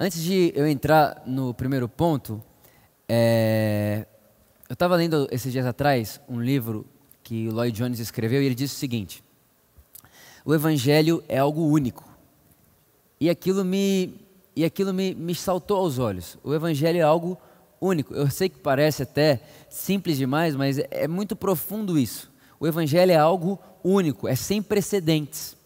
Antes de eu entrar no primeiro ponto, é, eu estava lendo esses dias atrás um livro que o Lloyd Jones escreveu e ele disse o seguinte: o Evangelho é algo único. E aquilo me, e aquilo me, me saltou aos olhos. O Evangelho é algo único. Eu sei que parece até simples demais, mas é, é muito profundo isso. O Evangelho é algo único, é sem precedentes.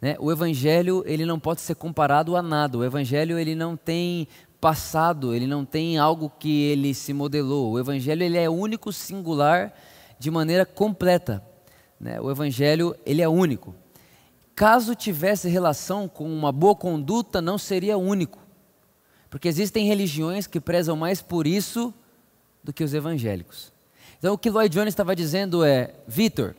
Né? O Evangelho ele não pode ser comparado a nada. O Evangelho ele não tem passado, ele não tem algo que ele se modelou. O Evangelho ele é único, singular, de maneira completa. Né? O Evangelho ele é único. Caso tivesse relação com uma boa conduta, não seria único. Porque existem religiões que prezam mais por isso do que os evangélicos. Então o que Lloyd Jones estava dizendo é, Vitor,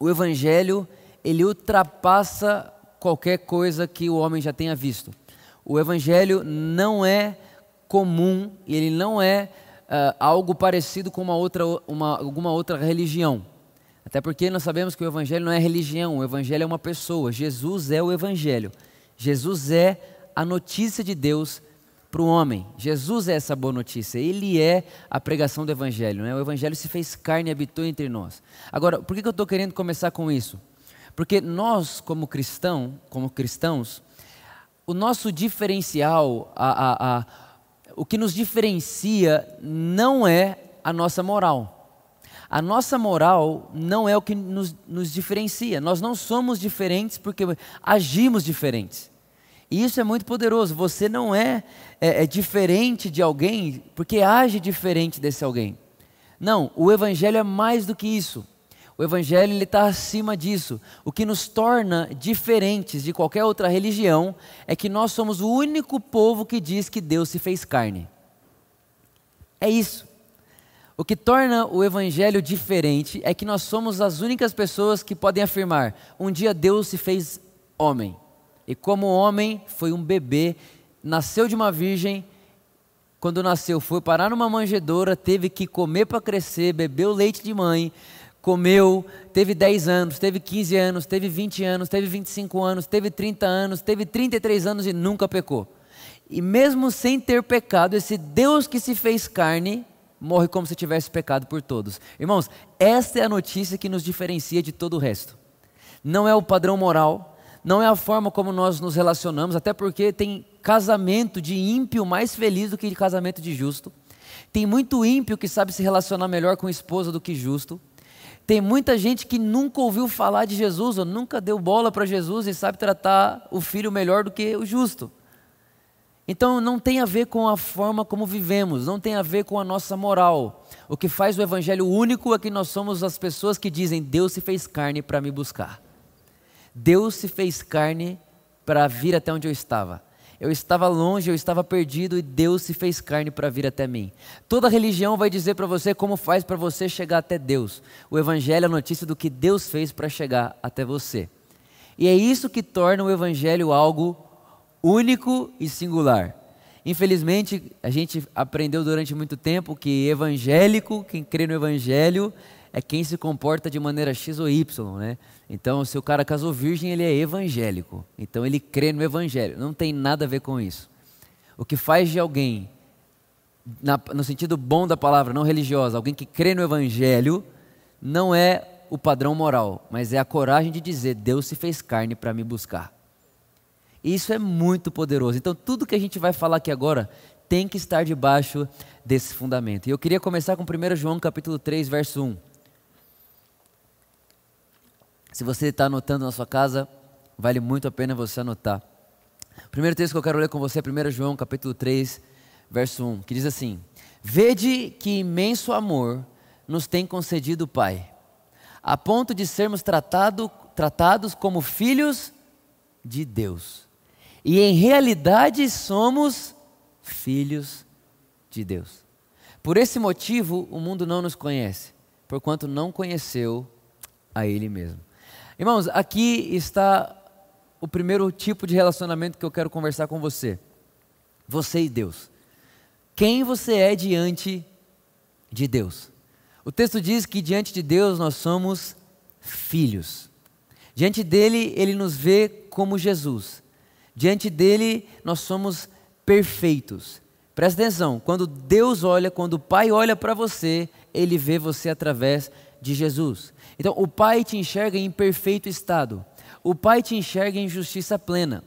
o evangelho ele ultrapassa qualquer coisa que o homem já tenha visto. O evangelho não é comum, ele não é uh, algo parecido com uma outra, uma, alguma outra religião. Até porque nós sabemos que o evangelho não é religião, o evangelho é uma pessoa. Jesus é o evangelho. Jesus é a notícia de Deus para o homem. Jesus é essa boa notícia, ele é a pregação do Evangelho. Né? O Evangelho se fez carne e habitou entre nós. Agora, por que eu estou querendo começar com isso? Porque nós, como cristão, como cristãos, o nosso diferencial, a, a, a, o que nos diferencia não é a nossa moral. A nossa moral não é o que nos, nos diferencia. Nós não somos diferentes porque agimos diferentes. E isso é muito poderoso. Você não é, é, é diferente de alguém porque age diferente desse alguém. Não, o Evangelho é mais do que isso. O Evangelho está acima disso. O que nos torna diferentes de qualquer outra religião é que nós somos o único povo que diz que Deus se fez carne. É isso. O que torna o Evangelho diferente é que nós somos as únicas pessoas que podem afirmar: um dia Deus se fez homem. E como homem, foi um bebê, nasceu de uma virgem, quando nasceu foi parar numa manjedoura, teve que comer para crescer, bebeu leite de mãe, comeu, teve 10 anos, teve 15 anos, teve 20 anos, teve 25 anos, teve 30 anos, teve 33 anos e nunca pecou. E mesmo sem ter pecado, esse Deus que se fez carne morre como se tivesse pecado por todos. Irmãos, esta é a notícia que nos diferencia de todo o resto. Não é o padrão moral, não é a forma como nós nos relacionamos, até porque tem casamento de ímpio mais feliz do que casamento de justo. Tem muito ímpio que sabe se relacionar melhor com esposa do que justo. Tem muita gente que nunca ouviu falar de Jesus, ou nunca deu bola para Jesus e sabe tratar o filho melhor do que o justo. Então não tem a ver com a forma como vivemos, não tem a ver com a nossa moral. O que faz o evangelho único é que nós somos as pessoas que dizem: Deus se fez carne para me buscar. Deus se fez carne para vir até onde eu estava. Eu estava longe, eu estava perdido e Deus se fez carne para vir até mim. Toda religião vai dizer para você como faz para você chegar até Deus. O Evangelho é a notícia do que Deus fez para chegar até você. E é isso que torna o Evangelho algo único e singular. Infelizmente, a gente aprendeu durante muito tempo que evangélico, quem crê no Evangelho, é quem se comporta de maneira X ou Y, né? Então, se o cara casou virgem, ele é evangélico. Então, ele crê no evangelho. Não tem nada a ver com isso. O que faz de alguém, na, no sentido bom da palavra, não religiosa, alguém que crê no evangelho, não é o padrão moral, mas é a coragem de dizer: Deus se fez carne para me buscar. Isso é muito poderoso. Então, tudo que a gente vai falar aqui agora tem que estar debaixo desse fundamento. E eu queria começar com 1 João capítulo 3, verso 1. Se você está anotando na sua casa, vale muito a pena você anotar. O primeiro texto que eu quero ler com você é 1 João capítulo 3, verso 1, que diz assim: Vede que imenso amor nos tem concedido o Pai, a ponto de sermos tratado, tratados como filhos de Deus. E em realidade somos filhos de Deus. Por esse motivo, o mundo não nos conhece, porquanto não conheceu a Ele mesmo. Irmãos, aqui está o primeiro tipo de relacionamento que eu quero conversar com você. Você e Deus. Quem você é diante de Deus? O texto diz que diante de Deus nós somos filhos. Diante dele, ele nos vê como Jesus. Diante dele, nós somos perfeitos. Presta atenção, quando Deus olha, quando o Pai olha para você, ele vê você através de Jesus. Então, o Pai te enxerga em perfeito estado. O Pai te enxerga em justiça plena.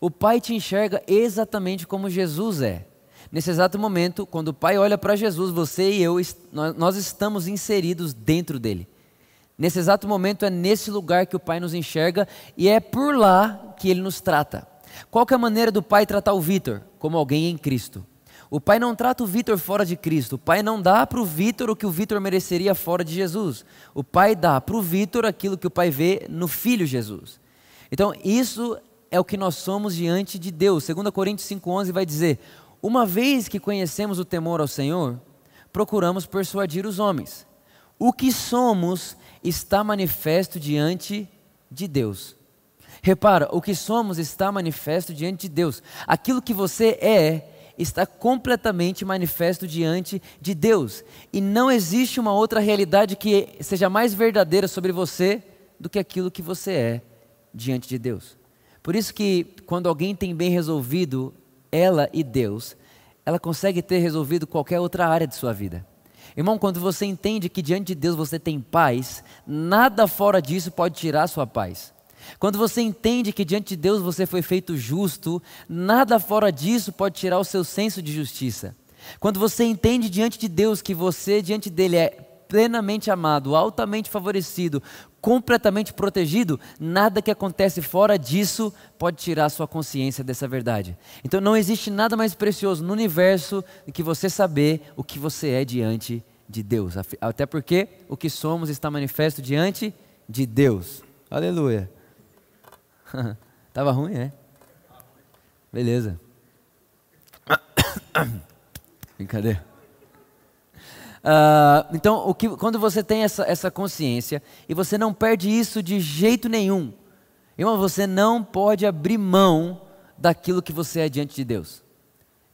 O Pai te enxerga exatamente como Jesus é. Nesse exato momento, quando o Pai olha para Jesus, você e eu, nós estamos inseridos dentro dele. Nesse exato momento, é nesse lugar que o Pai nos enxerga e é por lá que ele nos trata. Qual é a maneira do Pai tratar o Vitor? Como alguém em Cristo. O pai não trata o Vitor fora de Cristo. O pai não dá para o Vitor o que o Vitor mereceria fora de Jesus. O pai dá para o Vitor aquilo que o pai vê no filho Jesus. Então, isso é o que nós somos diante de Deus. 2 Coríntios 5,11 vai dizer: Uma vez que conhecemos o temor ao Senhor, procuramos persuadir os homens. O que somos está manifesto diante de Deus. Repara, o que somos está manifesto diante de Deus. Aquilo que você é está completamente manifesto diante de Deus. E não existe uma outra realidade que seja mais verdadeira sobre você do que aquilo que você é diante de Deus. Por isso que quando alguém tem bem resolvido ela e Deus, ela consegue ter resolvido qualquer outra área de sua vida. Irmão, quando você entende que diante de Deus você tem paz, nada fora disso pode tirar sua paz. Quando você entende que diante de Deus você foi feito justo, nada fora disso pode tirar o seu senso de justiça. Quando você entende diante de Deus que você, diante dele, é plenamente amado, altamente favorecido, completamente protegido, nada que acontece fora disso pode tirar a sua consciência dessa verdade. Então não existe nada mais precioso no universo do que você saber o que você é diante de Deus. Até porque o que somos está manifesto diante de Deus. Aleluia. Tava ruim, é? Beleza. Brincadeira. Uh, então, o que, quando você tem essa, essa consciência e você não perde isso de jeito nenhum, irmão, você não pode abrir mão daquilo que você é diante de Deus.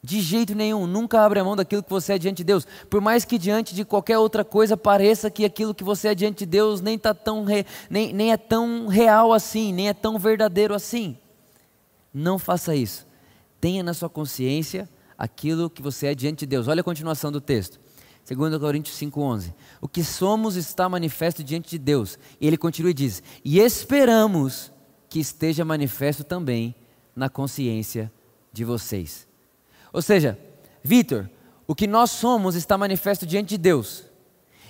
De jeito nenhum, nunca abra mão daquilo que você é diante de Deus. Por mais que diante de qualquer outra coisa pareça que aquilo que você é diante de Deus nem, tá tão re, nem, nem é tão real assim, nem é tão verdadeiro assim. Não faça isso. Tenha na sua consciência aquilo que você é diante de Deus. Olha a continuação do texto. 2 Coríntios 5,11. O que somos está manifesto diante de Deus. E ele continua e diz: E esperamos que esteja manifesto também na consciência de vocês. Ou seja, Vitor, o que nós somos está manifesto diante de Deus.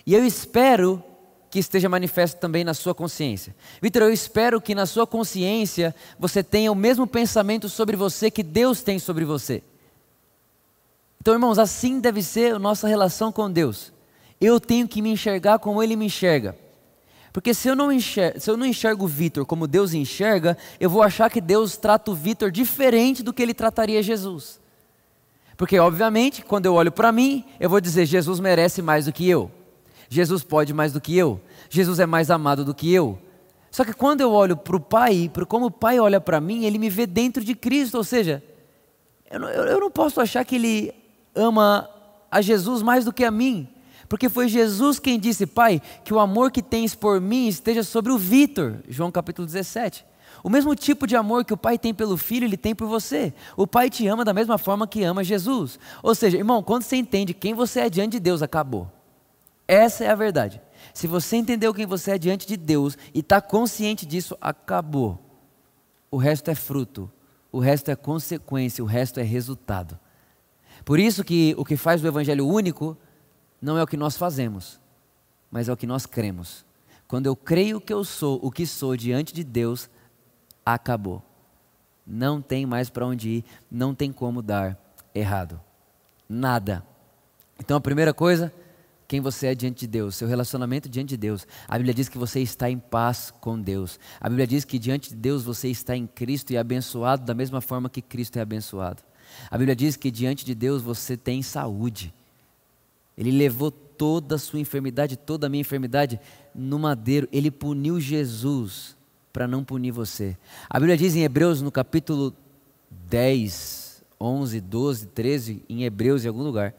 E eu espero que esteja manifesto também na sua consciência. Vitor, eu espero que na sua consciência você tenha o mesmo pensamento sobre você que Deus tem sobre você. Então, irmãos, assim deve ser a nossa relação com Deus. Eu tenho que me enxergar como Ele me enxerga. Porque se eu não enxergo, se eu não enxergo o Vitor como Deus enxerga, eu vou achar que Deus trata o Vitor diferente do que ele trataria Jesus. Porque, obviamente, quando eu olho para mim, eu vou dizer: Jesus merece mais do que eu. Jesus pode mais do que eu. Jesus é mais amado do que eu. Só que quando eu olho para o Pai, para como o Pai olha para mim, ele me vê dentro de Cristo. Ou seja, eu não, eu não posso achar que ele ama a Jesus mais do que a mim. Porque foi Jesus quem disse, Pai, que o amor que tens por mim esteja sobre o Vitor. João capítulo 17. O mesmo tipo de amor que o pai tem pelo filho, ele tem por você. O pai te ama da mesma forma que ama Jesus. Ou seja, irmão, quando você entende quem você é diante de Deus, acabou. Essa é a verdade. Se você entendeu quem você é diante de Deus e está consciente disso, acabou. O resto é fruto, o resto é consequência, o resto é resultado. Por isso que o que faz o evangelho único não é o que nós fazemos, mas é o que nós cremos. Quando eu creio que eu sou o que sou diante de Deus, acabou. Não tem mais para onde ir, não tem como dar errado. Nada. Então a primeira coisa, quem você é diante de Deus, seu relacionamento diante de Deus. A Bíblia diz que você está em paz com Deus. A Bíblia diz que diante de Deus você está em Cristo e é abençoado da mesma forma que Cristo é abençoado. A Bíblia diz que diante de Deus você tem saúde. Ele levou toda a sua enfermidade, toda a minha enfermidade no madeiro. Ele puniu Jesus para não punir você. A Bíblia diz em Hebreus, no capítulo 10, 11, 12, 13, em Hebreus, em algum lugar,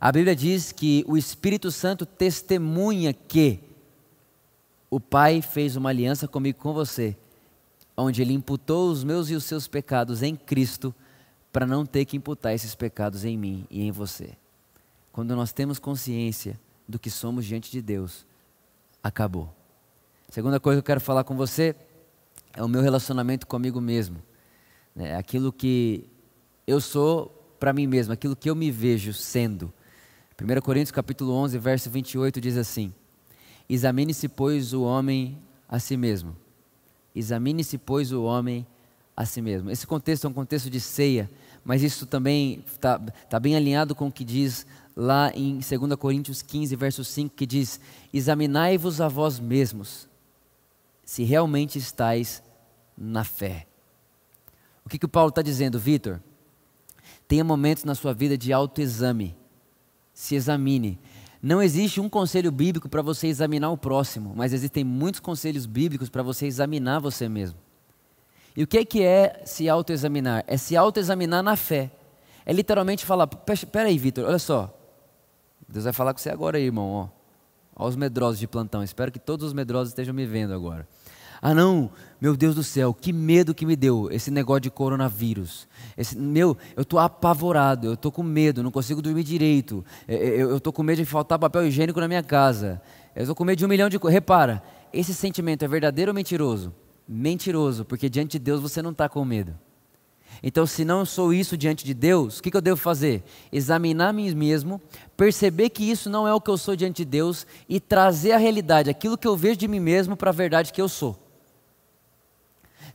a Bíblia diz que o Espírito Santo testemunha que o Pai fez uma aliança comigo com você, onde ele imputou os meus e os seus pecados em Cristo, para não ter que imputar esses pecados em mim e em você. Quando nós temos consciência do que somos diante de Deus, acabou. Segunda coisa que eu quero falar com você é o meu relacionamento comigo mesmo. É aquilo que eu sou para mim mesmo, aquilo que eu me vejo sendo. 1 Coríntios capítulo 11, verso 28 diz assim: Examine-se, pois, o homem a si mesmo. Examine-se, pois, o homem a si mesmo. Esse contexto é um contexto de ceia, mas isso também está tá bem alinhado com o que diz lá em 2 Coríntios 15, verso 5, que diz: Examinai-vos a vós mesmos, se realmente estáis na fé. O que, que o Paulo está dizendo, Vitor? Tenha momentos na sua vida de autoexame. Se examine. Não existe um conselho bíblico para você examinar o próximo, mas existem muitos conselhos bíblicos para você examinar você mesmo. E o que é, que é se autoexaminar? É se autoexaminar na fé. É literalmente falar: peraí, Vitor, olha só. Deus vai falar com você agora aí, irmão. Ó. Olha os medrosos de plantão. Espero que todos os medrosos estejam me vendo agora. Ah, não, meu Deus do céu, que medo que me deu esse negócio de coronavírus. Esse, meu, eu estou apavorado, eu estou com medo, não consigo dormir direito. É, é, eu estou com medo de faltar papel higiênico na minha casa. Eu estou com medo de um milhão de coisas. Repara, esse sentimento é verdadeiro ou mentiroso? Mentiroso, porque diante de Deus você não está com medo. Então, se não sou isso diante de Deus, o que, que eu devo fazer? Examinar mim mesmo, perceber que isso não é o que eu sou diante de Deus e trazer a realidade, aquilo que eu vejo de mim mesmo, para a verdade que eu sou.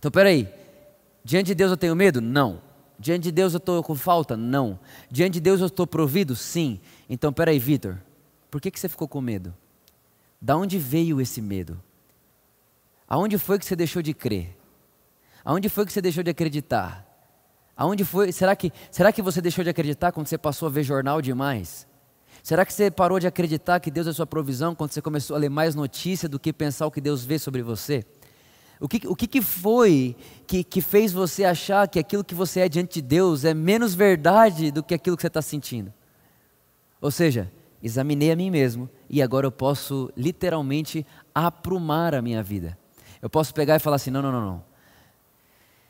Então, peraí. Diante de Deus eu tenho medo? Não. Diante de Deus eu estou com falta? Não. Diante de Deus eu estou provido? Sim. Então, peraí, Vitor. Por que, que você ficou com medo? Da onde veio esse medo? Aonde foi que você deixou de crer? Aonde foi que você deixou de acreditar? Aonde foi? Será que, será que você deixou de acreditar quando você passou a ver jornal demais? Será que você parou de acreditar que Deus é sua provisão quando você começou a ler mais notícia do que pensar o que Deus vê sobre você? O que, o que, que foi que, que fez você achar que aquilo que você é diante de Deus é menos verdade do que aquilo que você está sentindo? Ou seja, examinei a mim mesmo e agora eu posso literalmente aprumar a minha vida. Eu posso pegar e falar assim: não, não, não, não.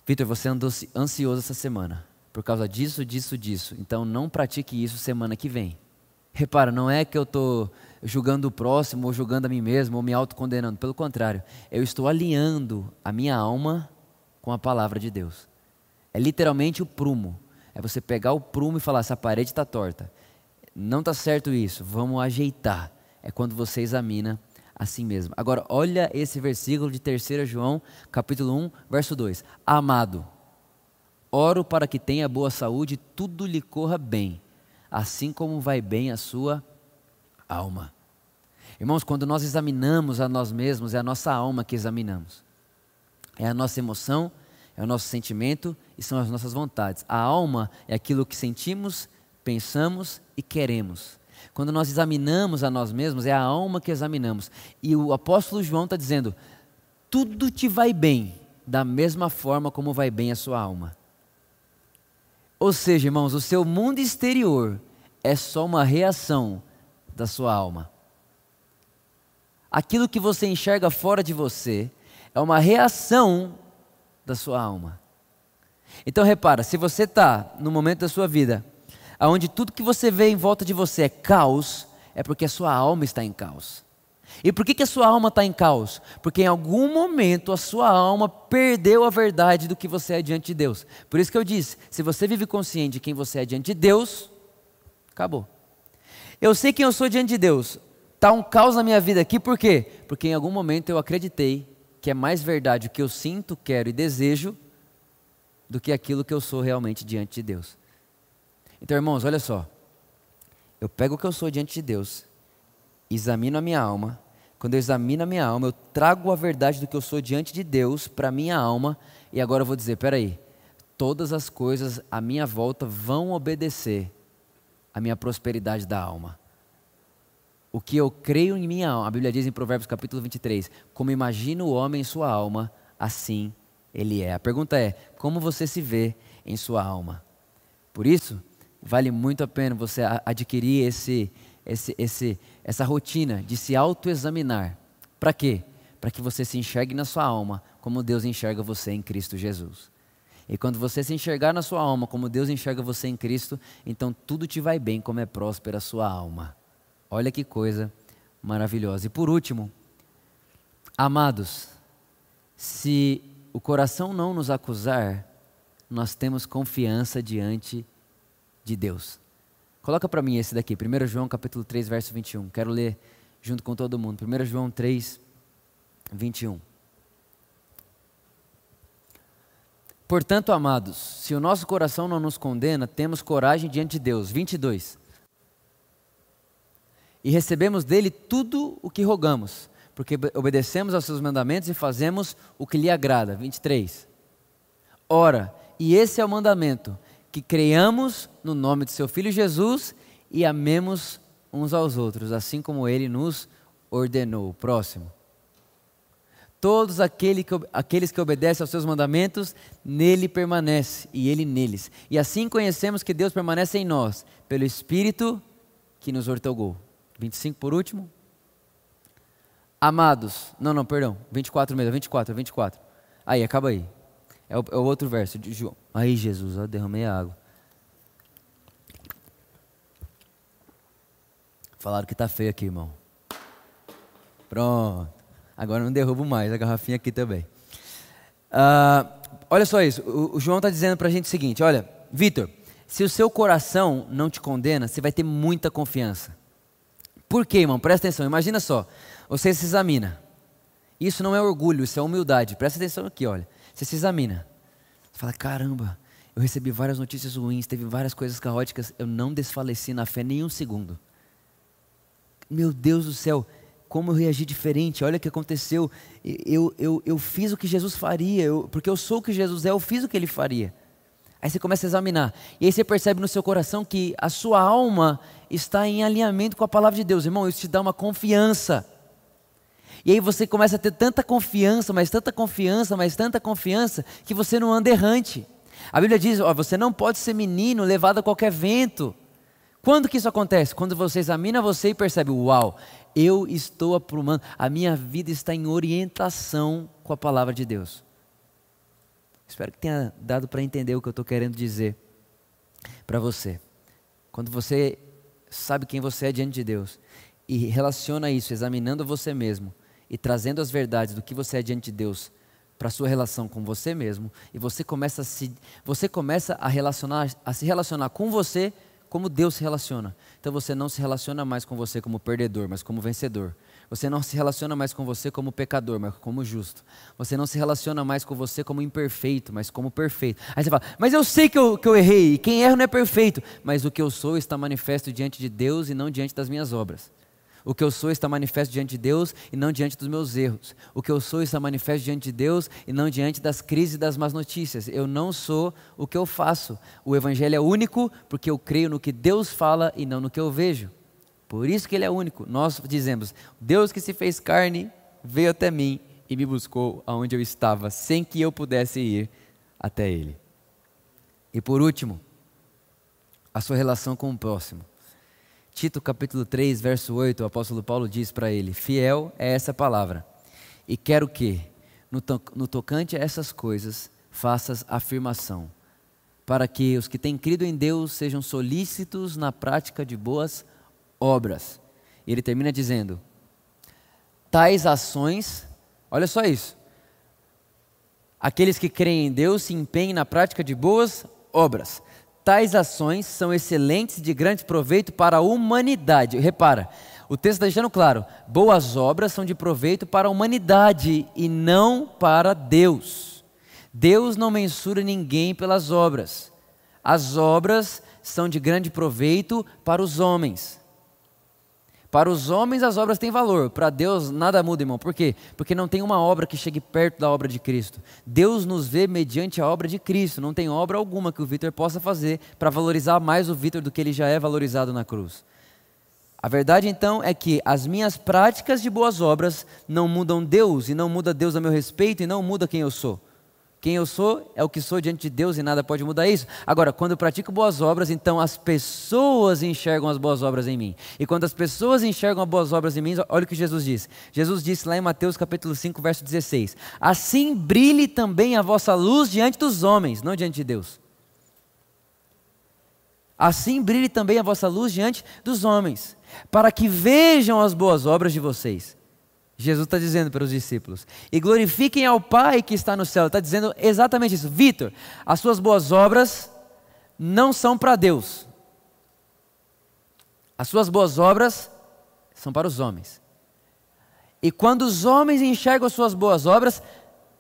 Vitor, você andou ansioso essa semana por causa disso, disso, disso. Então não pratique isso semana que vem. Repara, não é que eu estou julgando o próximo, ou julgando a mim mesmo, ou me autocondenando. Pelo contrário, eu estou alinhando a minha alma com a palavra de Deus. É literalmente o prumo. É você pegar o prumo e falar: essa parede está torta. Não está certo isso, vamos ajeitar. É quando você examina a si mesmo. Agora, olha esse versículo de 3 João, capítulo 1, verso 2. Amado, oro para que tenha boa saúde e tudo lhe corra bem, assim como vai bem a sua alma. Irmãos, quando nós examinamos a nós mesmos, é a nossa alma que examinamos. É a nossa emoção, é o nosso sentimento e são as nossas vontades. A alma é aquilo que sentimos, pensamos e queremos. Quando nós examinamos a nós mesmos, é a alma que examinamos. E o apóstolo João está dizendo: tudo te vai bem, da mesma forma como vai bem a sua alma. Ou seja, irmãos, o seu mundo exterior é só uma reação da sua alma. Aquilo que você enxerga fora de você é uma reação da sua alma. Então repara, se você está no momento da sua vida onde tudo que você vê em volta de você é caos, é porque a sua alma está em caos. E por que, que a sua alma está em caos? Porque em algum momento a sua alma perdeu a verdade do que você é diante de Deus. Por isso que eu disse: se você vive consciente de quem você é diante de Deus, acabou. Eu sei quem eu sou diante de Deus. Está um caos na minha vida aqui, por quê? Porque em algum momento eu acreditei que é mais verdade o que eu sinto, quero e desejo do que aquilo que eu sou realmente diante de Deus. Então, irmãos, olha só. Eu pego o que eu sou diante de Deus, examino a minha alma. Quando eu examino a minha alma, eu trago a verdade do que eu sou diante de Deus para a minha alma. E agora eu vou dizer: peraí, todas as coisas à minha volta vão obedecer à minha prosperidade da alma. O que eu creio em minha alma, a Bíblia diz em Provérbios capítulo 23, como imagina o homem em sua alma, assim ele é. A pergunta é: como você se vê em sua alma? Por isso, vale muito a pena você adquirir esse, esse, esse, essa rotina de se autoexaminar. Para quê? Para que você se enxergue na sua alma como Deus enxerga você em Cristo Jesus. E quando você se enxergar na sua alma como Deus enxerga você em Cristo, então tudo te vai bem como é próspera a sua alma. Olha que coisa maravilhosa. E por último, amados, se o coração não nos acusar, nós temos confiança diante de Deus. Coloca para mim esse daqui, 1 João capítulo 3, verso 21. Quero ler junto com todo mundo. 1 João 3, 21. Portanto, amados, se o nosso coração não nos condena, temos coragem diante de Deus. 22. E recebemos dele tudo o que rogamos, porque obedecemos aos seus mandamentos e fazemos o que lhe agrada. 23. Ora, e esse é o mandamento: que creiamos no nome de seu Filho Jesus e amemos uns aos outros, assim como ele nos ordenou. Próximo. Todos aquele que, aqueles que obedecem aos seus mandamentos, nele permanece e ele neles. E assim conhecemos que Deus permanece em nós, pelo Espírito que nos ortogou. 25 por último. Amados, não, não, perdão, 24 mesmo, 24, 24. Aí, acaba aí. É o, é o outro verso de João. Aí, Jesus, eu derramei a água. Falaram que tá feio aqui, irmão. Pronto. Agora não derrubo mais a garrafinha aqui também. Uh, olha só isso. O, o João está dizendo para a gente o seguinte: olha, Vitor, se o seu coração não te condena, você vai ter muita confiança. Por quê, irmão? Presta atenção. Imagina só. Você se examina. Isso não é orgulho, isso é humildade. Presta atenção aqui, olha. Você se examina. Você fala: caramba, eu recebi várias notícias ruins, teve várias coisas caóticas. Eu não desfaleci na fé nem um segundo. Meu Deus do céu, como eu reagi diferente, olha o que aconteceu. Eu, eu, eu fiz o que Jesus faria, eu, porque eu sou o que Jesus é, eu fiz o que ele faria. Aí você começa a examinar, e aí você percebe no seu coração que a sua alma está em alinhamento com a palavra de Deus, irmão. Isso te dá uma confiança. E aí você começa a ter tanta confiança, mas tanta confiança, mas tanta confiança, que você não anda errante. A Bíblia diz: ó, você não pode ser menino levado a qualquer vento. Quando que isso acontece? Quando você examina você e percebe, uau, eu estou aprumando, a minha vida está em orientação com a palavra de Deus. Espero que tenha dado para entender o que eu estou querendo dizer para você. Quando você sabe quem você é diante de Deus e relaciona isso, examinando você mesmo e trazendo as verdades do que você é diante de Deus para sua relação com você mesmo, e você começa a se, você começa a relacionar, a se relacionar com você como Deus se relaciona. Então você não se relaciona mais com você como perdedor, mas como vencedor. Você não se relaciona mais com você como pecador, mas como justo. Você não se relaciona mais com você como imperfeito, mas como perfeito. Aí você fala, mas eu sei que eu, que eu errei, e quem erra não é perfeito. Mas o que eu sou está manifesto diante de Deus e não diante das minhas obras. O que eu sou está manifesto diante de Deus e não diante dos meus erros. O que eu sou está manifesto diante de Deus e não diante das crises e das más notícias. Eu não sou o que eu faço. O Evangelho é único porque eu creio no que Deus fala e não no que eu vejo. Por isso que ele é único. Nós dizemos: Deus que se fez carne veio até mim e me buscou aonde eu estava, sem que eu pudesse ir até ele. E por último, a sua relação com o próximo. Tito capítulo 3, verso 8, o apóstolo Paulo diz para ele: Fiel é essa palavra. E quero que, no, to no tocante a essas coisas, faças afirmação, para que os que têm crido em Deus sejam solícitos na prática de boas obras. E ele termina dizendo: tais ações, olha só isso. Aqueles que creem em Deus se empenhem na prática de boas obras. Tais ações são excelentes e de grande proveito para a humanidade. Repara, o texto está deixando claro: boas obras são de proveito para a humanidade e não para Deus. Deus não mensura ninguém pelas obras. As obras são de grande proveito para os homens. Para os homens as obras têm valor, para Deus nada muda, irmão. Por quê? Porque não tem uma obra que chegue perto da obra de Cristo. Deus nos vê mediante a obra de Cristo. Não tem obra alguma que o Vitor possa fazer para valorizar mais o Vitor do que ele já é valorizado na cruz. A verdade então é que as minhas práticas de boas obras não mudam Deus e não muda Deus a meu respeito e não muda quem eu sou. Quem eu sou é o que sou diante de Deus e nada pode mudar isso. Agora, quando eu pratico boas obras, então as pessoas enxergam as boas obras em mim. E quando as pessoas enxergam as boas obras em mim, olha o que Jesus disse. Jesus disse lá em Mateus capítulo 5, verso 16: Assim brilhe também a vossa luz diante dos homens, não diante de Deus. Assim brilhe também a vossa luz diante dos homens, para que vejam as boas obras de vocês Jesus está dizendo para os discípulos. E glorifiquem ao Pai que está no céu. Está dizendo exatamente isso. Vitor, as suas boas obras não são para Deus. As suas boas obras são para os homens. E quando os homens enxergam as suas boas obras,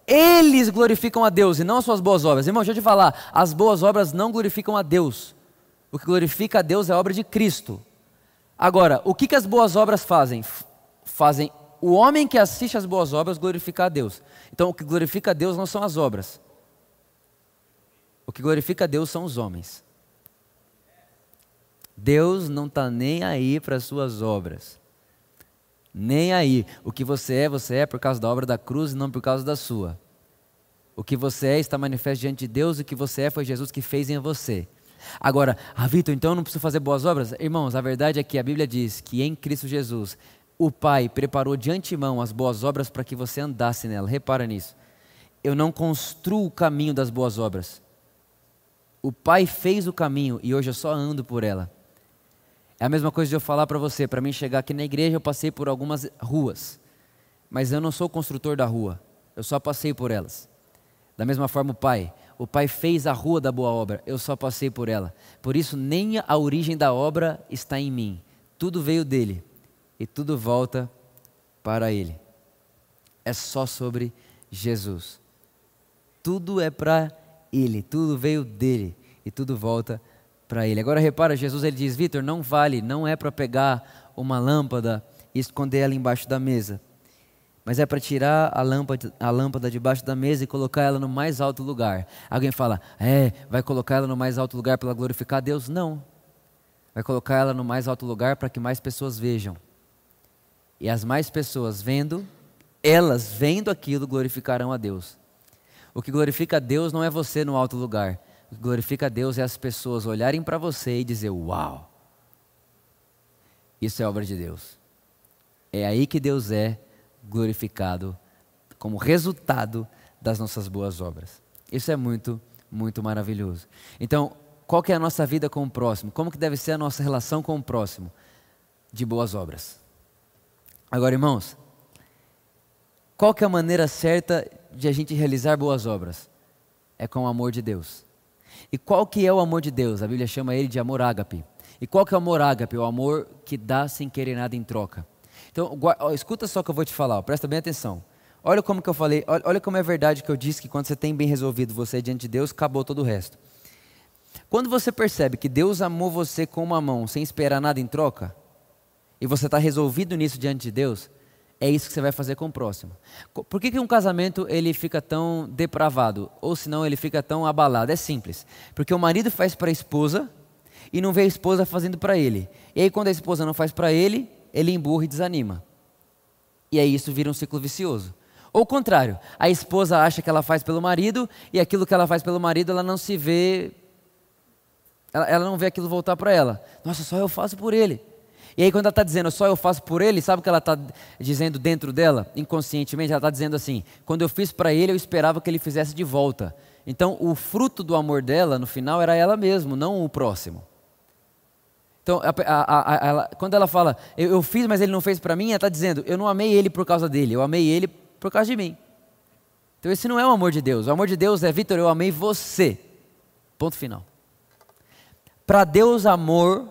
eles glorificam a Deus e não as suas boas obras. Irmão, deixa eu te falar: as boas obras não glorificam a Deus. O que glorifica a Deus é a obra de Cristo. Agora, o que, que as boas obras fazem? Fazem o homem que assiste às boas obras glorifica a Deus. Então, o que glorifica a Deus não são as obras. O que glorifica a Deus são os homens. Deus não está nem aí para as suas obras. Nem aí. O que você é, você é por causa da obra da cruz e não por causa da sua. O que você é está manifesto diante de Deus, o que você é foi Jesus que fez em você. Agora, ah, Vitor, então eu não preciso fazer boas obras? Irmãos, a verdade é que a Bíblia diz que em Cristo Jesus o Pai preparou de antemão as boas obras para que você andasse nela. Repara nisso. Eu não construo o caminho das boas obras. O Pai fez o caminho e hoje eu só ando por ela. É a mesma coisa de eu falar para você, para mim chegar aqui na igreja eu passei por algumas ruas, mas eu não sou o construtor da rua, eu só passei por elas. Da mesma forma o Pai, o Pai fez a rua da boa obra, eu só passei por ela. Por isso nem a origem da obra está em mim, tudo veio dele e tudo volta para Ele. É só sobre Jesus. Tudo é para Ele, tudo veio dele e tudo volta para Ele. Agora repara, Jesus ele diz: Vitor, não vale, não é para pegar uma lâmpada e esconder ela embaixo da mesa, mas é para tirar a lâmpada, a lâmpada debaixo da mesa e colocar ela no mais alto lugar. Alguém fala, é, vai colocar ela no mais alto lugar para glorificar Deus? Não. Vai colocar ela no mais alto lugar para que mais pessoas vejam. E as mais pessoas vendo, elas vendo aquilo, glorificarão a Deus. O que glorifica a Deus não é você no alto lugar. O que glorifica a Deus é as pessoas olharem para você e dizer: Uau! Isso é obra de Deus. É aí que Deus é glorificado como resultado das nossas boas obras. Isso é muito, muito maravilhoso. Então, qual que é a nossa vida com o próximo? Como que deve ser a nossa relação com o próximo? De boas obras. Agora, irmãos, qual que é a maneira certa de a gente realizar boas obras? É com o amor de Deus. E qual que é o amor de Deus? A Bíblia chama ele de amor ágape. E qual que é o amor ágape? O amor que dá sem querer nada em troca. Então, escuta só o que eu vou te falar, presta bem atenção. Olha como que eu falei, olha, olha como é verdade que eu disse que quando você tem bem resolvido você diante de Deus, acabou todo o resto. Quando você percebe que Deus amou você com uma mão sem esperar nada em troca, e você está resolvido nisso diante de Deus, é isso que você vai fazer com o próximo. Por que, que um casamento ele fica tão depravado? Ou senão ele fica tão abalado? É simples. Porque o marido faz para a esposa e não vê a esposa fazendo para ele. E aí quando a esposa não faz para ele, ele emburra e desanima. E aí isso vira um ciclo vicioso. Ou o contrário, a esposa acha que ela faz pelo marido e aquilo que ela faz pelo marido ela não se vê, ela, ela não vê aquilo voltar para ela. Nossa, só eu faço por ele. E aí, quando ela está dizendo só eu faço por ele, sabe o que ela está dizendo dentro dela, inconscientemente? Ela está dizendo assim: quando eu fiz para ele, eu esperava que ele fizesse de volta. Então, o fruto do amor dela, no final, era ela mesma, não o próximo. Então, a, a, a, ela, quando ela fala, eu, eu, fiz, mas ele não fez para mim, ela está dizendo, eu não amei ele por causa dele, eu amei ele por causa de mim. Então, esse não é o amor de Deus. O amor de Deus é, Vitor, eu amei você. Ponto final. Para Deus, amor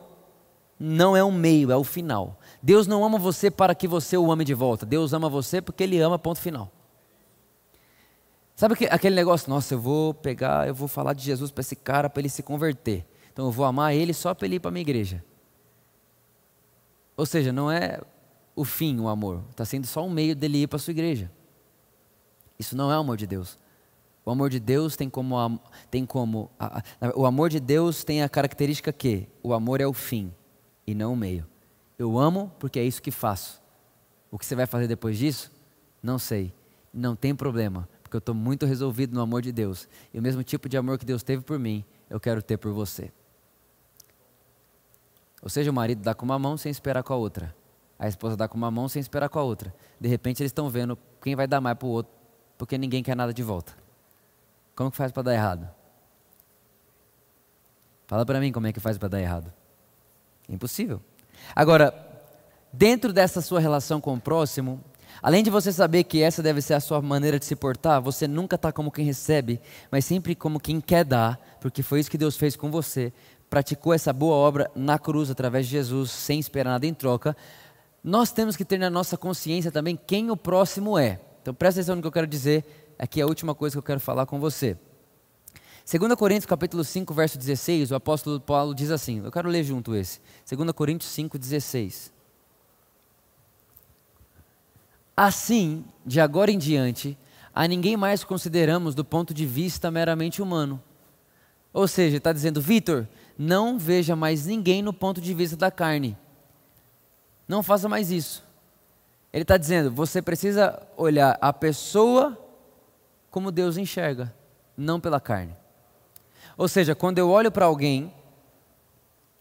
não é um meio, é o final. Deus não ama você para que você o ame de volta. Deus ama você porque Ele ama, ponto final. Sabe aquele negócio, nossa, eu vou pegar, eu vou falar de Jesus para esse cara, para ele se converter. Então eu vou amar ele só para ele ir para a minha igreja. Ou seja, não é o fim o amor, está sendo só um meio dele ir para a sua igreja. Isso não é o amor de Deus. O amor de Deus tem como, tem como o amor de Deus tem a característica que o amor é o fim e não o meio. Eu amo porque é isso que faço. O que você vai fazer depois disso? Não sei. Não tem problema, porque eu estou muito resolvido no amor de Deus. E o mesmo tipo de amor que Deus teve por mim, eu quero ter por você. Ou seja, o marido dá com uma mão sem esperar com a outra. A esposa dá com uma mão sem esperar com a outra. De repente eles estão vendo quem vai dar mais para o outro, porque ninguém quer nada de volta. Como que faz para dar errado? Fala para mim como é que faz para dar errado. Impossível. Agora, dentro dessa sua relação com o próximo, além de você saber que essa deve ser a sua maneira de se portar, você nunca está como quem recebe, mas sempre como quem quer dar, porque foi isso que Deus fez com você. Praticou essa boa obra na cruz através de Jesus, sem esperar nada em troca. Nós temos que ter na nossa consciência também quem o próximo é. Então presta atenção no que eu quero dizer, aqui é a última coisa que eu quero falar com você. 2 Coríntios capítulo 5, verso 16, o apóstolo Paulo diz assim, eu quero ler junto esse. 2 Coríntios 5, 16. Assim, de agora em diante, a ninguém mais consideramos do ponto de vista meramente humano. Ou seja, está dizendo, Vitor, não veja mais ninguém no ponto de vista da carne. Não faça mais isso. Ele está dizendo, você precisa olhar a pessoa como Deus enxerga, não pela carne. Ou seja, quando eu olho para alguém,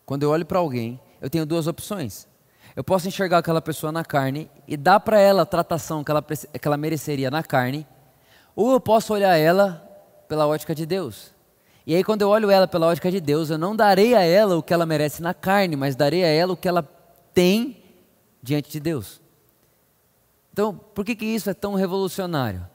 quando eu olho para alguém, eu tenho duas opções. Eu posso enxergar aquela pessoa na carne e dar para ela a tratação que ela, que ela mereceria na carne, ou eu posso olhar ela pela ótica de Deus. E aí, quando eu olho ela pela ótica de Deus, eu não darei a ela o que ela merece na carne, mas darei a ela o que ela tem diante de Deus. Então, por que, que isso é tão revolucionário?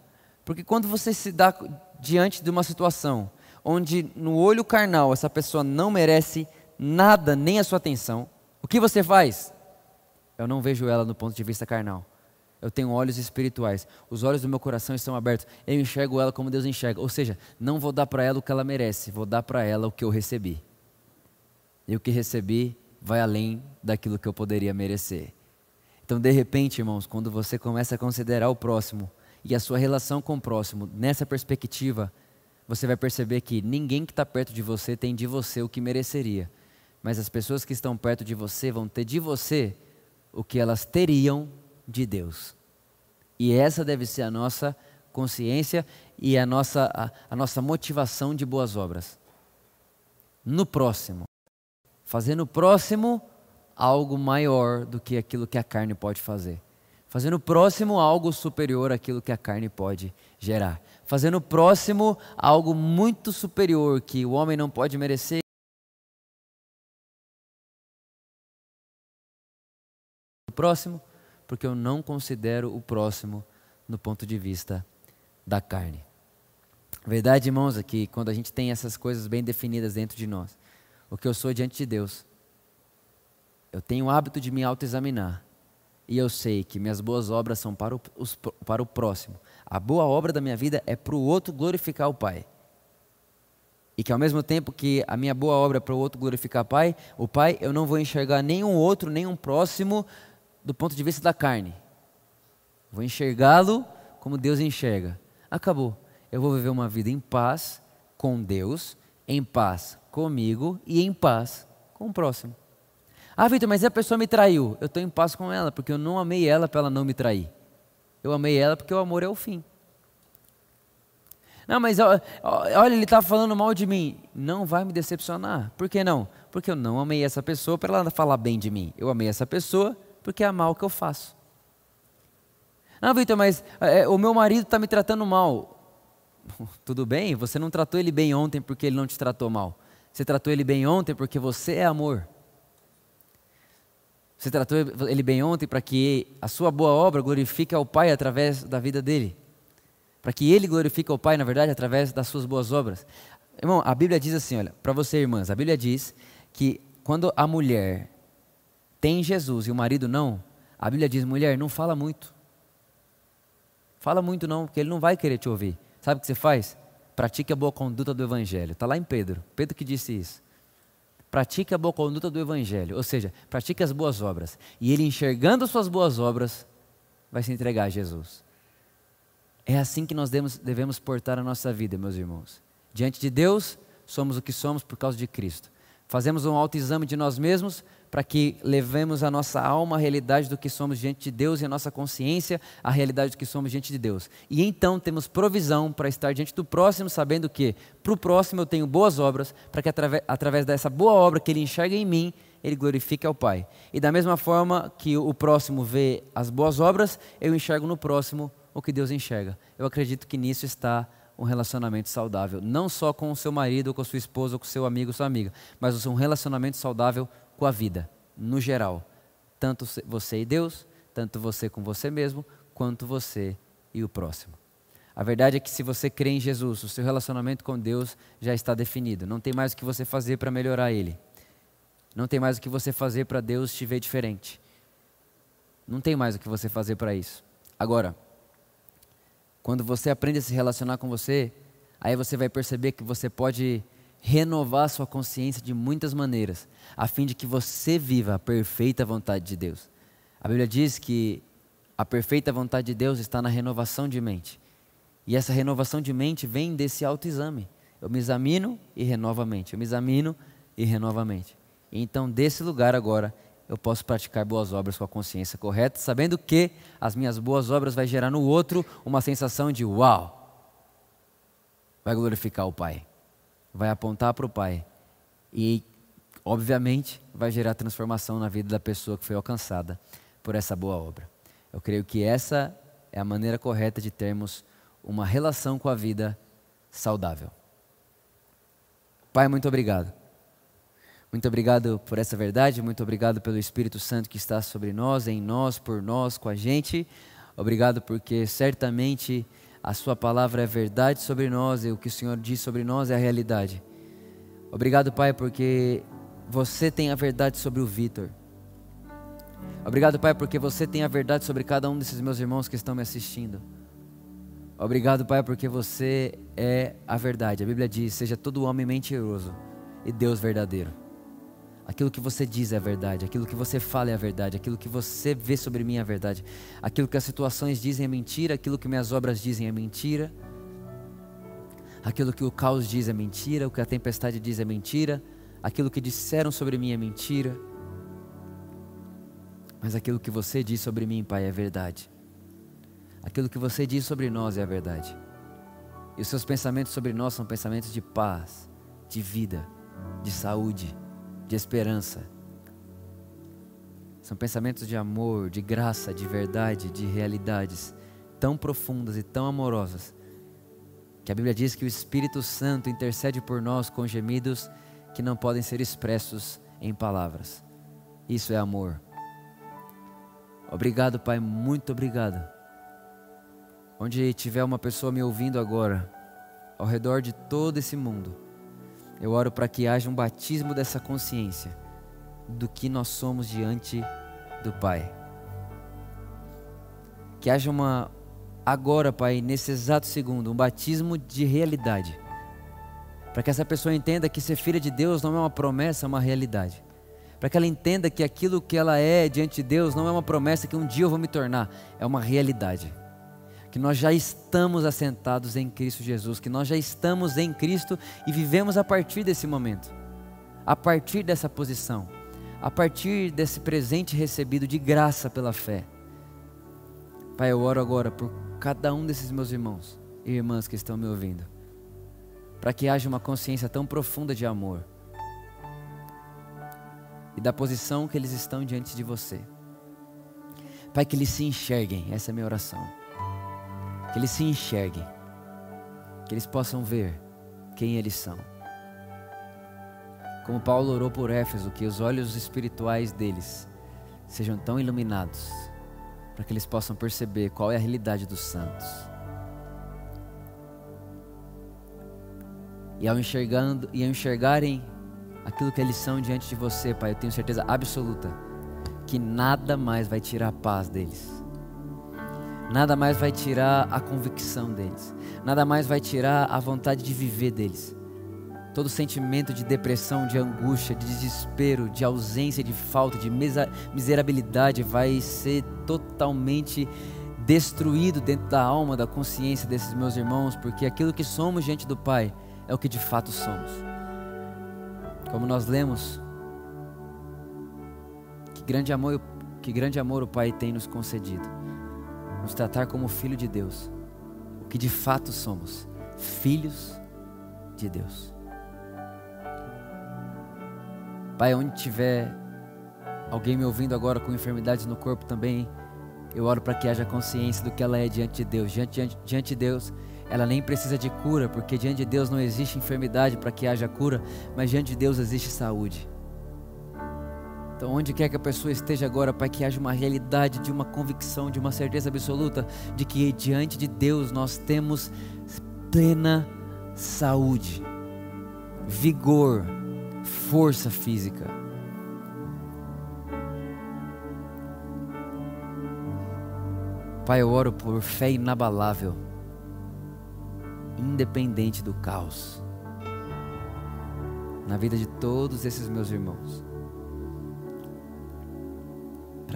Porque quando você se dá diante de uma situação onde no olho carnal essa pessoa não merece nada, nem a sua atenção, o que você faz? Eu não vejo ela no ponto de vista carnal. Eu tenho olhos espirituais. Os olhos do meu coração estão abertos. Eu enxergo ela como Deus enxerga. Ou seja, não vou dar para ela o que ela merece, vou dar para ela o que eu recebi. E o que recebi vai além daquilo que eu poderia merecer. Então, de repente, irmãos, quando você começa a considerar o próximo e a sua relação com o próximo nessa perspectiva, você vai perceber que ninguém que está perto de você tem de você o que mereceria, mas as pessoas que estão perto de você vão ter de você o que elas teriam de Deus. E essa deve ser a nossa consciência e a nossa, a, a nossa motivação de boas obras. No próximo. Fazer no próximo algo maior do que aquilo que a carne pode fazer. Fazer no próximo algo superior àquilo que a carne pode gerar fazendo o próximo algo muito superior que o homem não pode merecer. O próximo, porque eu não considero o próximo no ponto de vista da carne. Verdade, irmãos, é que quando a gente tem essas coisas bem definidas dentro de nós, o que eu sou diante de Deus, eu tenho o hábito de me autoexaminar. E eu sei que minhas boas obras são para o, para o próximo, a boa obra da minha vida é para o outro glorificar o Pai. E que ao mesmo tempo que a minha boa obra é para o outro glorificar o Pai, o Pai, eu não vou enxergar nenhum outro, nenhum próximo do ponto de vista da carne. Vou enxergá-lo como Deus enxerga. Acabou. Eu vou viver uma vida em paz com Deus, em paz comigo e em paz com o próximo. Ah, Vitor, mas a pessoa me traiu. Eu estou em paz com ela, porque eu não amei ela para ela não me trair. Eu amei ela porque o amor é o fim. Não, mas olha, ele está falando mal de mim. Não vai me decepcionar. Por que não? Porque eu não amei essa pessoa para ela falar bem de mim. Eu amei essa pessoa porque é mal que eu faço. Não, Vitor, mas é, o meu marido está me tratando mal. Tudo bem, você não tratou ele bem ontem porque ele não te tratou mal. Você tratou ele bem ontem porque você é amor. Você tratou ele bem ontem para que a sua boa obra glorifique ao Pai através da vida dele. Para que ele glorifique ao Pai, na verdade, através das suas boas obras. Irmão, a Bíblia diz assim, olha, para você, irmãs, a Bíblia diz que quando a mulher tem Jesus e o marido não, a Bíblia diz, mulher, não fala muito. Fala muito não, porque ele não vai querer te ouvir. Sabe o que você faz? Pratique a boa conduta do Evangelho. Está lá em Pedro. Pedro que disse isso pratique a boa conduta do Evangelho, ou seja, pratique as boas obras. E ele, enxergando as suas boas obras, vai se entregar a Jesus. É assim que nós devemos, devemos portar a nossa vida, meus irmãos. Diante de Deus, somos o que somos por causa de Cristo. Fazemos um autoexame de nós mesmos para que levemos a nossa alma à realidade do que somos diante de Deus e a nossa consciência à realidade do que somos diante de Deus. E então temos provisão para estar diante do próximo, sabendo que para o próximo eu tenho boas obras, para que através, através dessa boa obra que ele enxerga em mim, ele glorifique ao Pai. E da mesma forma que o próximo vê as boas obras, eu enxergo no próximo o que Deus enxerga. Eu acredito que nisso está um relacionamento saudável, não só com o seu marido, ou com a sua esposa, ou com o seu amigo, ou sua amiga, mas um relacionamento saudável com a vida, no geral. Tanto você e Deus, tanto você com você mesmo, quanto você e o próximo. A verdade é que se você crê em Jesus, o seu relacionamento com Deus já está definido. Não tem mais o que você fazer para melhorar ele. Não tem mais o que você fazer para Deus te ver diferente. Não tem mais o que você fazer para isso. Agora, quando você aprende a se relacionar com você, aí você vai perceber que você pode renovar sua consciência de muitas maneiras, a fim de que você viva a perfeita vontade de Deus. A Bíblia diz que a perfeita vontade de Deus está na renovação de mente. E essa renovação de mente vem desse autoexame. Eu me examino e renovo a mente. Eu me examino e renovo a mente. Então, desse lugar agora, eu posso praticar boas obras com a consciência correta, sabendo que as minhas boas obras vai gerar no outro uma sensação de uau. Vai glorificar o Pai. Vai apontar para o Pai. E, obviamente, vai gerar transformação na vida da pessoa que foi alcançada por essa boa obra. Eu creio que essa é a maneira correta de termos uma relação com a vida saudável. Pai, muito obrigado. Muito obrigado por essa verdade, muito obrigado pelo Espírito Santo que está sobre nós, em nós, por nós, com a gente. Obrigado porque certamente a Sua palavra é verdade sobre nós e o que o Senhor diz sobre nós é a realidade. Obrigado, Pai, porque você tem a verdade sobre o Vitor. Obrigado, Pai, porque você tem a verdade sobre cada um desses meus irmãos que estão me assistindo. Obrigado, Pai, porque você é a verdade. A Bíblia diz: seja todo homem mentiroso e Deus verdadeiro. Aquilo que você diz é a verdade, aquilo que você fala é a verdade, aquilo que você vê sobre mim é a verdade, aquilo que as situações dizem é mentira, aquilo que minhas obras dizem é mentira, aquilo que o caos diz é mentira, o que a tempestade diz é mentira, aquilo que disseram sobre mim é mentira, mas aquilo que você diz sobre mim, Pai, é verdade. Aquilo que você diz sobre nós é a verdade. E os seus pensamentos sobre nós são pensamentos de paz, de vida, de saúde de esperança. São pensamentos de amor, de graça, de verdade, de realidades tão profundas e tão amorosas que a Bíblia diz que o Espírito Santo intercede por nós com gemidos que não podem ser expressos em palavras. Isso é amor. Obrigado, Pai, muito obrigado. Onde tiver uma pessoa me ouvindo agora, ao redor de todo esse mundo, eu oro para que haja um batismo dessa consciência do que nós somos diante do Pai. Que haja uma, agora, Pai, nesse exato segundo, um batismo de realidade. Para que essa pessoa entenda que ser filha de Deus não é uma promessa, é uma realidade. Para que ela entenda que aquilo que ela é diante de Deus não é uma promessa que um dia eu vou me tornar, é uma realidade que nós já estamos assentados em Cristo Jesus, que nós já estamos em Cristo e vivemos a partir desse momento, a partir dessa posição, a partir desse presente recebido de graça pela fé. Pai, eu oro agora por cada um desses meus irmãos e irmãs que estão me ouvindo, para que haja uma consciência tão profunda de amor e da posição que eles estão diante de você. Pai, que eles se enxerguem, essa é a minha oração que eles se enxerguem, que eles possam ver quem eles são. Como Paulo orou por Éfeso, que os olhos espirituais deles sejam tão iluminados, para que eles possam perceber qual é a realidade dos santos. E ao, enxergando, e ao enxergarem aquilo que eles são diante de você, Pai, eu tenho certeza absoluta que nada mais vai tirar a paz deles Nada mais vai tirar a convicção deles. Nada mais vai tirar a vontade de viver deles. Todo sentimento de depressão, de angústia, de desespero, de ausência, de falta, de miserabilidade vai ser totalmente destruído dentro da alma, da consciência desses meus irmãos, porque aquilo que somos diante do Pai é o que de fato somos. Como nós lemos, que grande amor, que grande amor o Pai tem nos concedido, nos tratar como filho de Deus, o que de fato somos, filhos de Deus. Pai, onde tiver alguém me ouvindo agora com enfermidades no corpo também, eu oro para que haja consciência do que ela é diante de Deus. Diante, diante, diante de Deus, ela nem precisa de cura, porque diante de Deus não existe enfermidade para que haja cura, mas diante de Deus existe saúde. Então, onde quer que a pessoa esteja agora, para que haja uma realidade, de uma convicção, de uma certeza absoluta de que diante de Deus nós temos plena saúde, vigor, força física. Pai, eu oro por fé inabalável, independente do caos, na vida de todos esses meus irmãos,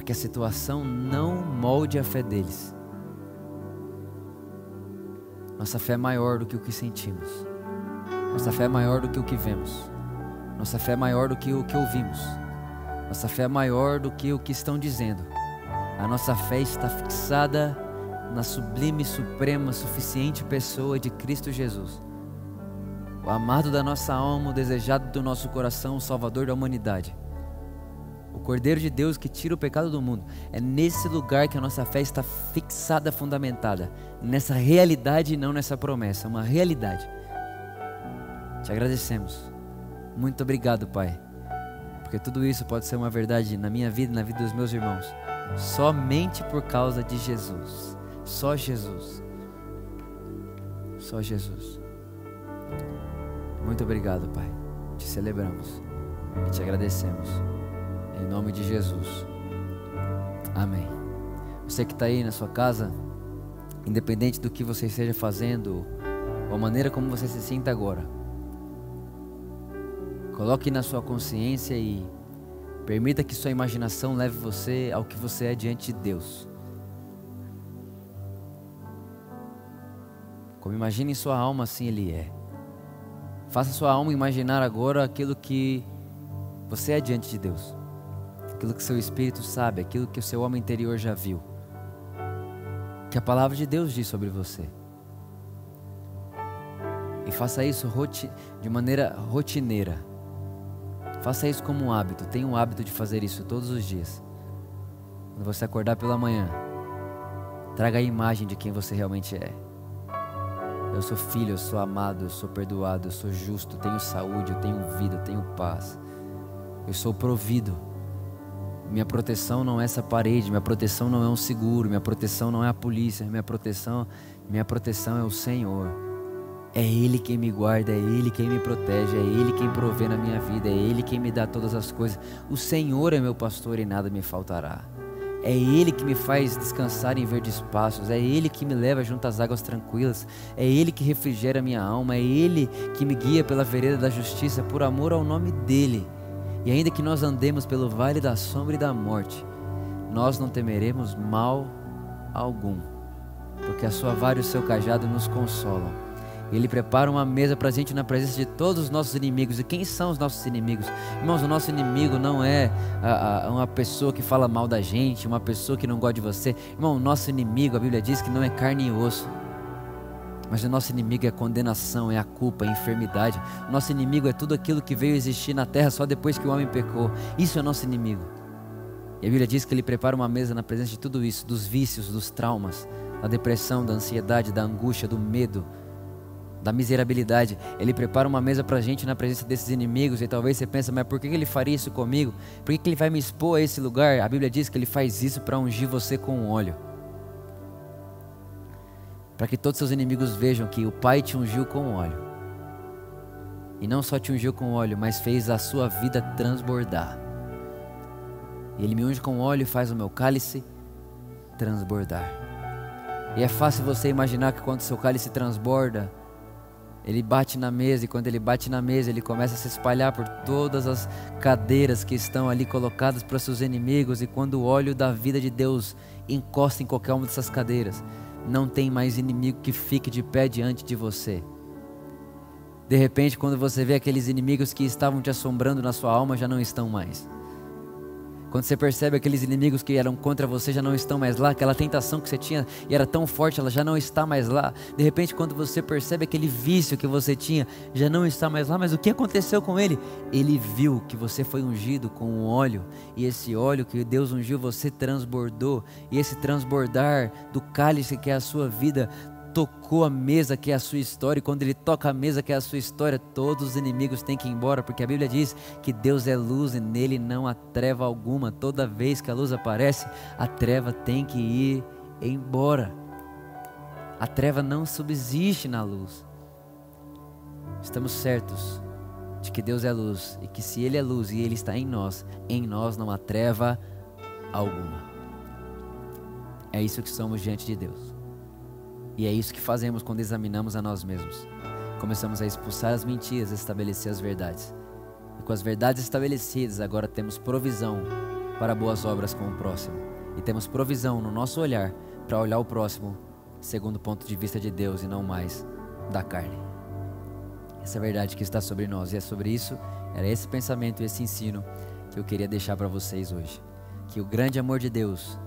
para que a situação não molde a fé deles. Nossa fé é maior do que o que sentimos, nossa fé é maior do que o que vemos, nossa fé é maior do que o que ouvimos, nossa fé é maior do que o que estão dizendo. A nossa fé está fixada na sublime, suprema, suficiente pessoa de Cristo Jesus. O amado da nossa alma, o desejado do nosso coração, o Salvador da humanidade. Cordeiro de Deus que tira o pecado do mundo. É nesse lugar que a nossa fé está fixada, fundamentada. Nessa realidade e não nessa promessa. Uma realidade. Te agradecemos. Muito obrigado, Pai. Porque tudo isso pode ser uma verdade na minha vida e na vida dos meus irmãos somente por causa de Jesus. Só Jesus. Só Jesus. Muito obrigado, Pai. Te celebramos e te agradecemos. Em nome de Jesus. Amém. Você que está aí na sua casa, independente do que você esteja fazendo, ou a maneira como você se sinta agora, coloque na sua consciência e Permita que sua imaginação leve você ao que você é diante de Deus. Como imagine sua alma assim ele é. Faça sua alma imaginar agora aquilo que você é diante de Deus. Aquilo que seu espírito sabe, aquilo que o seu homem interior já viu. Que a palavra de Deus diz sobre você. E faça isso de maneira rotineira Faça isso como um hábito. Tenha um hábito de fazer isso todos os dias. Quando você acordar pela manhã, traga a imagem de quem você realmente é. Eu sou filho, eu sou amado, eu sou perdoado, eu sou justo, tenho saúde, eu tenho vida, eu tenho paz. Eu sou provido. Minha proteção não é essa parede, minha proteção não é um seguro, minha proteção não é a polícia, minha proteção, minha proteção é o Senhor. É Ele quem me guarda, é Ele quem me protege, é Ele quem provê na minha vida, é Ele quem me dá todas as coisas. O Senhor é meu pastor e nada me faltará. É Ele que me faz descansar em verdes passos, é Ele que me leva junto às águas tranquilas, é Ele que refrigera minha alma, é Ele que me guia pela vereda da justiça por amor ao nome dEle. E ainda que nós andemos pelo vale da sombra e da morte, nós não temeremos mal algum, porque a sua vara e o seu cajado nos consolam. Ele prepara uma mesa para a gente na presença de todos os nossos inimigos. E quem são os nossos inimigos? Irmãos, o nosso inimigo não é a, a, uma pessoa que fala mal da gente, uma pessoa que não gosta de você. Irmão, o nosso inimigo, a Bíblia diz que não é carne e osso. Mas o nosso inimigo é a condenação, é a culpa, é a enfermidade. O nosso inimigo é tudo aquilo que veio existir na terra só depois que o homem pecou. Isso é nosso inimigo. E a Bíblia diz que ele prepara uma mesa na presença de tudo isso, dos vícios, dos traumas, da depressão, da ansiedade, da angústia, do medo, da miserabilidade. Ele prepara uma mesa para a gente na presença desses inimigos. E talvez você pense, mas por que ele faria isso comigo? Por que ele vai me expor a esse lugar? A Bíblia diz que ele faz isso para ungir você com óleo. Para que todos seus inimigos vejam que o Pai te ungiu com óleo. E não só te ungiu com óleo, mas fez a sua vida transbordar. E ele me unge com óleo e faz o meu cálice transbordar. E é fácil você imaginar que quando seu cálice transborda, ele bate na mesa e quando ele bate na mesa, ele começa a se espalhar por todas as cadeiras que estão ali colocadas para seus inimigos. E quando o óleo da vida de Deus encosta em qualquer uma dessas cadeiras, não tem mais inimigo que fique de pé diante de você. De repente, quando você vê aqueles inimigos que estavam te assombrando na sua alma, já não estão mais. Quando você percebe aqueles inimigos que eram contra você já não estão mais lá, aquela tentação que você tinha e era tão forte, ela já não está mais lá. De repente, quando você percebe aquele vício que você tinha, já não está mais lá. Mas o que aconteceu com ele? Ele viu que você foi ungido com um óleo, e esse óleo que Deus ungiu você transbordou, e esse transbordar do cálice que é a sua vida tocou a mesa que é a sua história, e quando ele toca a mesa que é a sua história, todos os inimigos têm que ir embora, porque a Bíblia diz que Deus é luz e nele não há treva alguma. Toda vez que a luz aparece, a treva tem que ir embora. A treva não subsiste na luz. Estamos certos de que Deus é luz e que se Ele é luz e Ele está em nós, em nós não há treva alguma. É isso que somos diante de Deus. E é isso que fazemos quando examinamos a nós mesmos. Começamos a expulsar as mentiras, estabelecer as verdades. E com as verdades estabelecidas, agora temos provisão para boas obras com o próximo. E temos provisão no nosso olhar para olhar o próximo segundo o ponto de vista de Deus e não mais da carne. Essa é a verdade que está sobre nós. E é sobre isso, era esse pensamento, esse ensino que eu queria deixar para vocês hoje. Que o grande amor de Deus,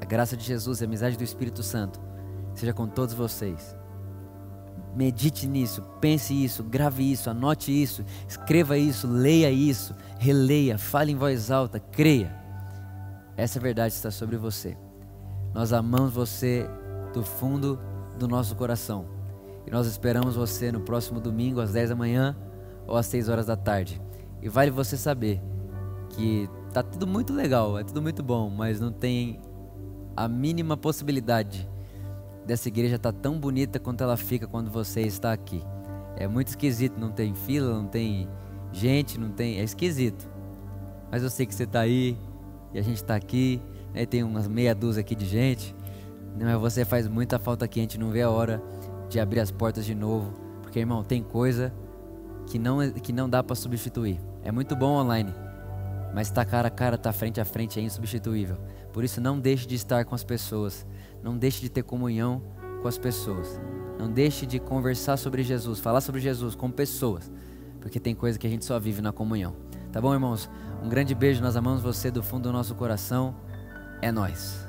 a graça de Jesus e a amizade do Espírito Santo seja com todos vocês. Medite nisso, pense isso, grave isso, anote isso, escreva isso, leia isso, releia, fale em voz alta, creia. Essa verdade está sobre você. Nós amamos você do fundo do nosso coração. E nós esperamos você no próximo domingo às 10 da manhã ou às 6 horas da tarde. E vale você saber que tá tudo muito legal, é tudo muito bom, mas não tem a mínima possibilidade dessa igreja está tão bonita quanto ela fica quando você está aqui. É muito esquisito, não tem fila, não tem gente, não tem. É esquisito. Mas eu sei que você está aí e a gente está aqui. Né? Tem umas meia dúzia aqui de gente. Né? Mas você faz muita falta aqui. A gente não vê a hora de abrir as portas de novo. Porque, irmão, tem coisa que não, que não dá para substituir. É muito bom online. Mas está cara a cara, está frente a frente, é insubstituível. Por isso, não deixe de estar com as pessoas. Não deixe de ter comunhão com as pessoas. Não deixe de conversar sobre Jesus, falar sobre Jesus com pessoas, porque tem coisa que a gente só vive na comunhão. Tá bom, irmãos? Um grande beijo, nós amamos você do fundo do nosso coração. É nós.